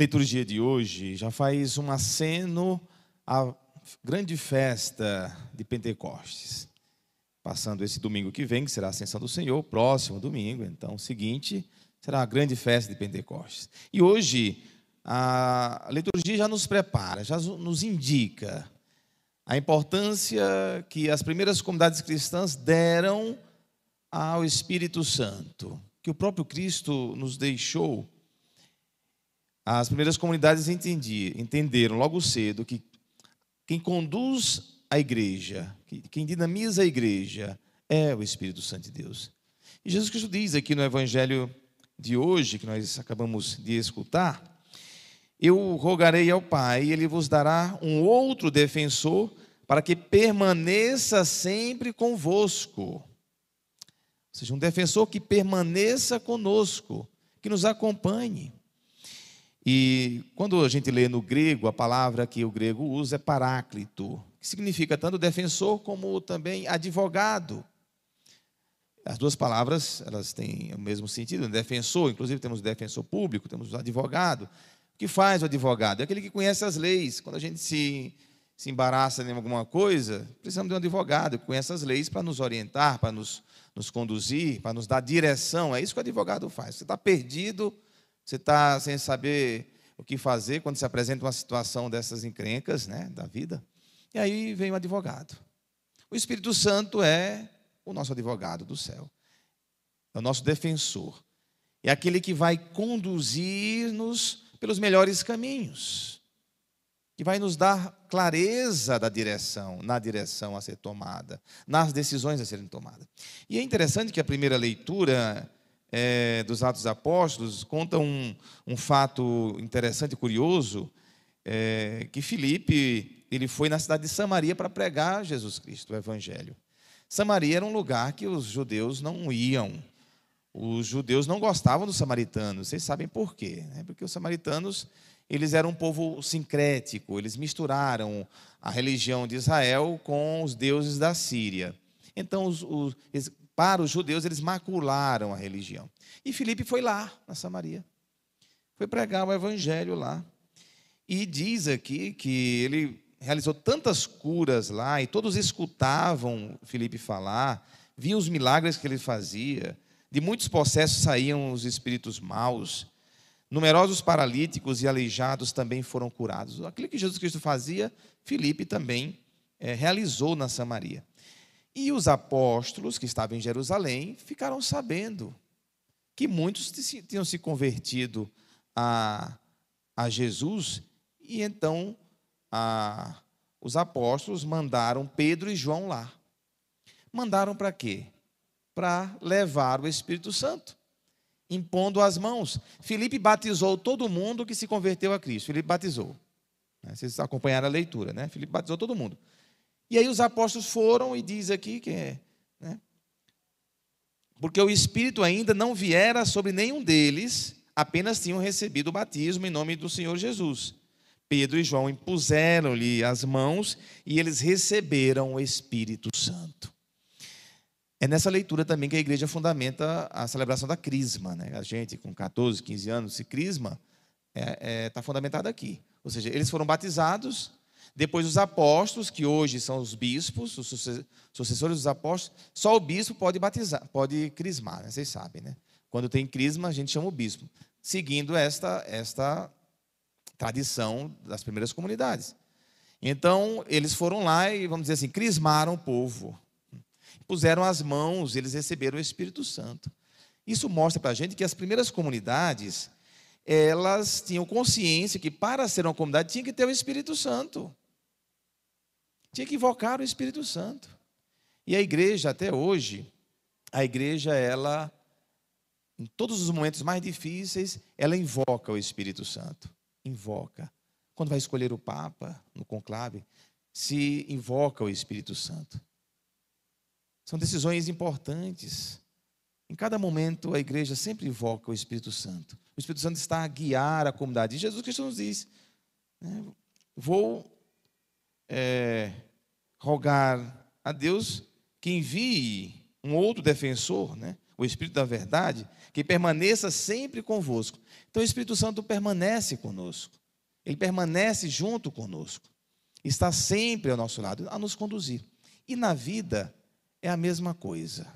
liturgia de hoje já faz um aceno à grande festa de Pentecostes. Passando esse domingo que vem, que será a Ascensão do Senhor, próximo domingo, então, seguinte, será a grande festa de Pentecostes. E hoje, a liturgia já nos prepara, já nos indica a importância que as primeiras comunidades cristãs deram ao Espírito Santo, que o próprio Cristo nos deixou as primeiras comunidades entenderam logo cedo que quem conduz a igreja, quem dinamiza a igreja, é o Espírito Santo de Deus. E Jesus Cristo diz aqui no Evangelho de hoje, que nós acabamos de escutar, eu rogarei ao Pai, e Ele vos dará um outro defensor, para que permaneça sempre convosco. Ou seja, um defensor que permaneça conosco, que nos acompanhe. E quando a gente lê no grego, a palavra que o grego usa é paráclito, que significa tanto defensor como também advogado. As duas palavras, elas têm o mesmo sentido, defensor, inclusive temos defensor público, temos advogado. O que faz o advogado? É aquele que conhece as leis. Quando a gente se, se embaraça em alguma coisa, precisamos de um advogado que conhece as leis para nos orientar, para nos, nos conduzir, para nos dar direção. É isso que o advogado faz. Você está perdido, você está sem saber o que fazer quando se apresenta uma situação dessas encrencas né, da vida. E aí vem o advogado. O Espírito Santo é o nosso advogado do céu, é o nosso defensor, é aquele que vai conduzir-nos pelos melhores caminhos, que vai nos dar clareza da direção, na direção a ser tomada, nas decisões a serem tomadas. E é interessante que a primeira leitura é, dos Atos Apóstolos conta um, um fato interessante e curioso, é, que Filipe ele foi na cidade de Samaria para pregar Jesus Cristo, o Evangelho. Samaria era um lugar que os judeus não iam. Os judeus não gostavam dos samaritanos. Vocês sabem por quê? Né? Porque os samaritanos eles eram um povo sincrético. Eles misturaram a religião de Israel com os deuses da Síria. Então, os, os, para os judeus, eles macularam a religião. E Filipe foi lá, na Samaria. Foi pregar o evangelho lá. E diz aqui que ele realizou tantas curas lá, e todos escutavam Filipe falar, viam os milagres que ele fazia. De muitos processos saíam os espíritos maus. Numerosos paralíticos e aleijados também foram curados. Aquilo que Jesus Cristo fazia, Filipe também é, realizou na Samaria. E os apóstolos que estavam em Jerusalém ficaram sabendo que muitos tinham se convertido a, a Jesus, e então a, os apóstolos mandaram Pedro e João lá. Mandaram para quê? Para levar o Espírito Santo, impondo as mãos. Filipe batizou todo mundo que se converteu a Cristo. Filipe batizou. Né? Vocês acompanharam a leitura, né? Filipe batizou todo mundo. E aí os apóstolos foram e diz aqui que é, né? Porque o Espírito ainda não viera sobre nenhum deles, apenas tinham recebido o batismo em nome do Senhor Jesus. Pedro e João impuseram-lhe as mãos e eles receberam o Espírito Santo. É nessa leitura também que a igreja fundamenta a celebração da crisma. Né? A gente, com 14, 15 anos, se crisma, está é, é, tá fundamentado aqui. Ou seja, eles foram batizados, depois os apóstolos, que hoje são os bispos, os sucessores dos apóstolos, só o bispo pode batizar, pode crismar, né? vocês sabem, né? Quando tem crisma, a gente chama o bispo, seguindo esta, esta tradição das primeiras comunidades. Então, eles foram lá e, vamos dizer assim, crismaram o povo. Puseram as mãos, eles receberam o Espírito Santo. Isso mostra para a gente que as primeiras comunidades, elas tinham consciência que para ser uma comunidade tinha que ter o Espírito Santo. Tinha que invocar o Espírito Santo. E a igreja, até hoje, a igreja, ela, em todos os momentos mais difíceis, ela invoca o Espírito Santo. Invoca. Quando vai escolher o Papa no conclave, se invoca o Espírito Santo. São decisões importantes. Em cada momento, a igreja sempre invoca o Espírito Santo. O Espírito Santo está a guiar a comunidade. E Jesus Cristo nos diz: né, Vou é, rogar a Deus que envie um outro defensor, né? o Espírito da verdade, que permaneça sempre convosco. Então o Espírito Santo permanece conosco. Ele permanece junto conosco. Está sempre ao nosso lado, a nos conduzir. E na vida é a mesma coisa.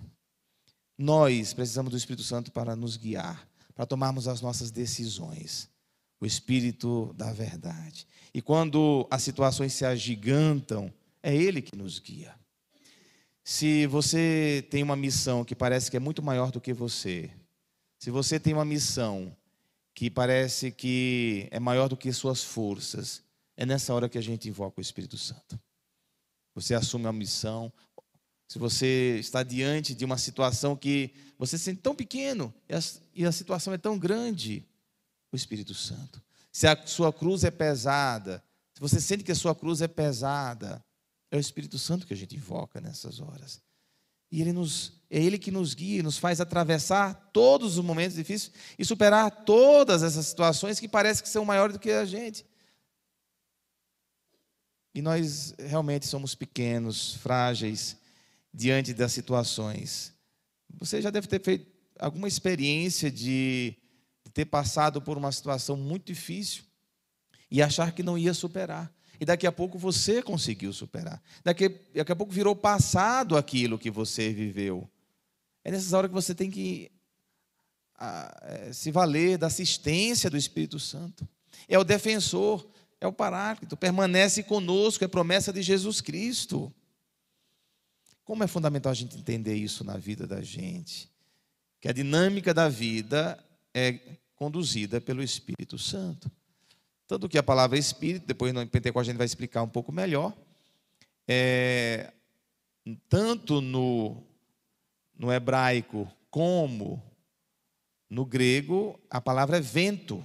Nós precisamos do Espírito Santo para nos guiar, para tomarmos as nossas decisões. O Espírito da verdade. E quando as situações se agigantam, é Ele que nos guia. Se você tem uma missão que parece que é muito maior do que você, se você tem uma missão que parece que é maior do que suas forças, é nessa hora que a gente invoca o Espírito Santo. Você assume a missão. Se você está diante de uma situação que você se sente tão pequeno e a, e a situação é tão grande, o Espírito Santo. Se a sua cruz é pesada, se você sente que a sua cruz é pesada, é o Espírito Santo que a gente invoca nessas horas. E ele nos, é Ele que nos guia, nos faz atravessar todos os momentos difíceis e superar todas essas situações que parece que são maiores do que a gente. E nós realmente somos pequenos, frágeis diante das situações. Você já deve ter feito alguma experiência de ter passado por uma situação muito difícil e achar que não ia superar. E daqui a pouco você conseguiu superar. Daqui, daqui a pouco virou passado aquilo que você viveu. É nessas horas que você tem que a, é, se valer da assistência do Espírito Santo. É o defensor, é o paráclito, permanece conosco, é promessa de Jesus Cristo. Como é fundamental a gente entender isso na vida da gente? Que a dinâmica da vida é conduzida pelo Espírito Santo. Tanto que a palavra espírito, depois no Pentecostes a gente vai explicar um pouco melhor, é, tanto no, no hebraico como no grego, a palavra é vento.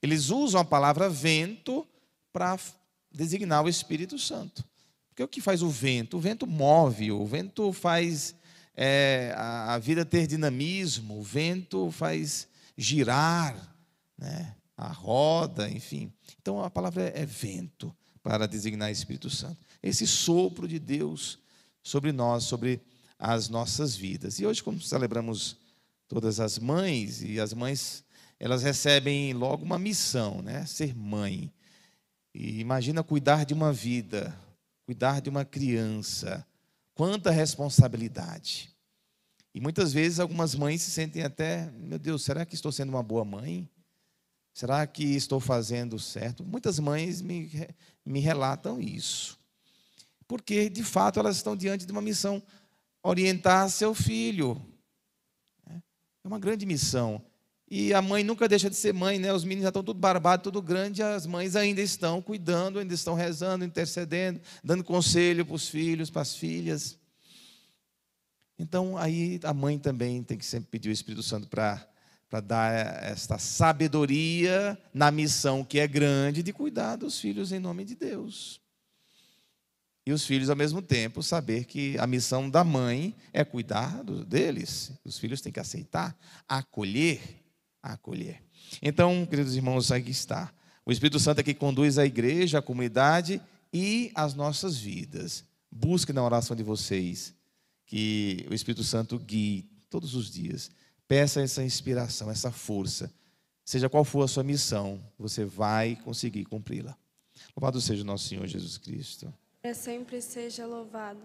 Eles usam a palavra vento para designar o Espírito Santo. Porque o que faz o vento? O vento move, o vento faz é, a, a vida ter dinamismo, o vento faz girar. Né? a roda, enfim. Então a palavra é vento para designar Espírito Santo. Esse sopro de Deus sobre nós, sobre as nossas vidas. E hoje, como celebramos todas as mães, e as mães, elas recebem logo uma missão, né? Ser mãe. E imagina cuidar de uma vida, cuidar de uma criança. Quanta responsabilidade. E muitas vezes algumas mães se sentem até, meu Deus, será que estou sendo uma boa mãe? Será que estou fazendo certo? Muitas mães me, me relatam isso. Porque, de fato, elas estão diante de uma missão orientar seu filho. É uma grande missão. E a mãe nunca deixa de ser mãe, né? Os meninos já estão tudo barbados, tudo grande, as mães ainda estão cuidando, ainda estão rezando, intercedendo, dando conselho para os filhos, para as filhas. Então, aí a mãe também tem que sempre pedir o Espírito Santo para para dar esta sabedoria na missão que é grande de cuidar dos filhos em nome de Deus. E os filhos, ao mesmo tempo, saber que a missão da mãe é cuidar deles. Os filhos têm que aceitar, acolher, acolher. Então, queridos irmãos, aqui está. O Espírito Santo é que conduz a igreja, a comunidade e as nossas vidas. Busque na oração de vocês que o Espírito Santo guie todos os dias Peça essa inspiração, essa força. Seja qual for a sua missão, você vai conseguir cumpri-la. Louvado seja o nosso Senhor Jesus Cristo. É sempre seja louvado.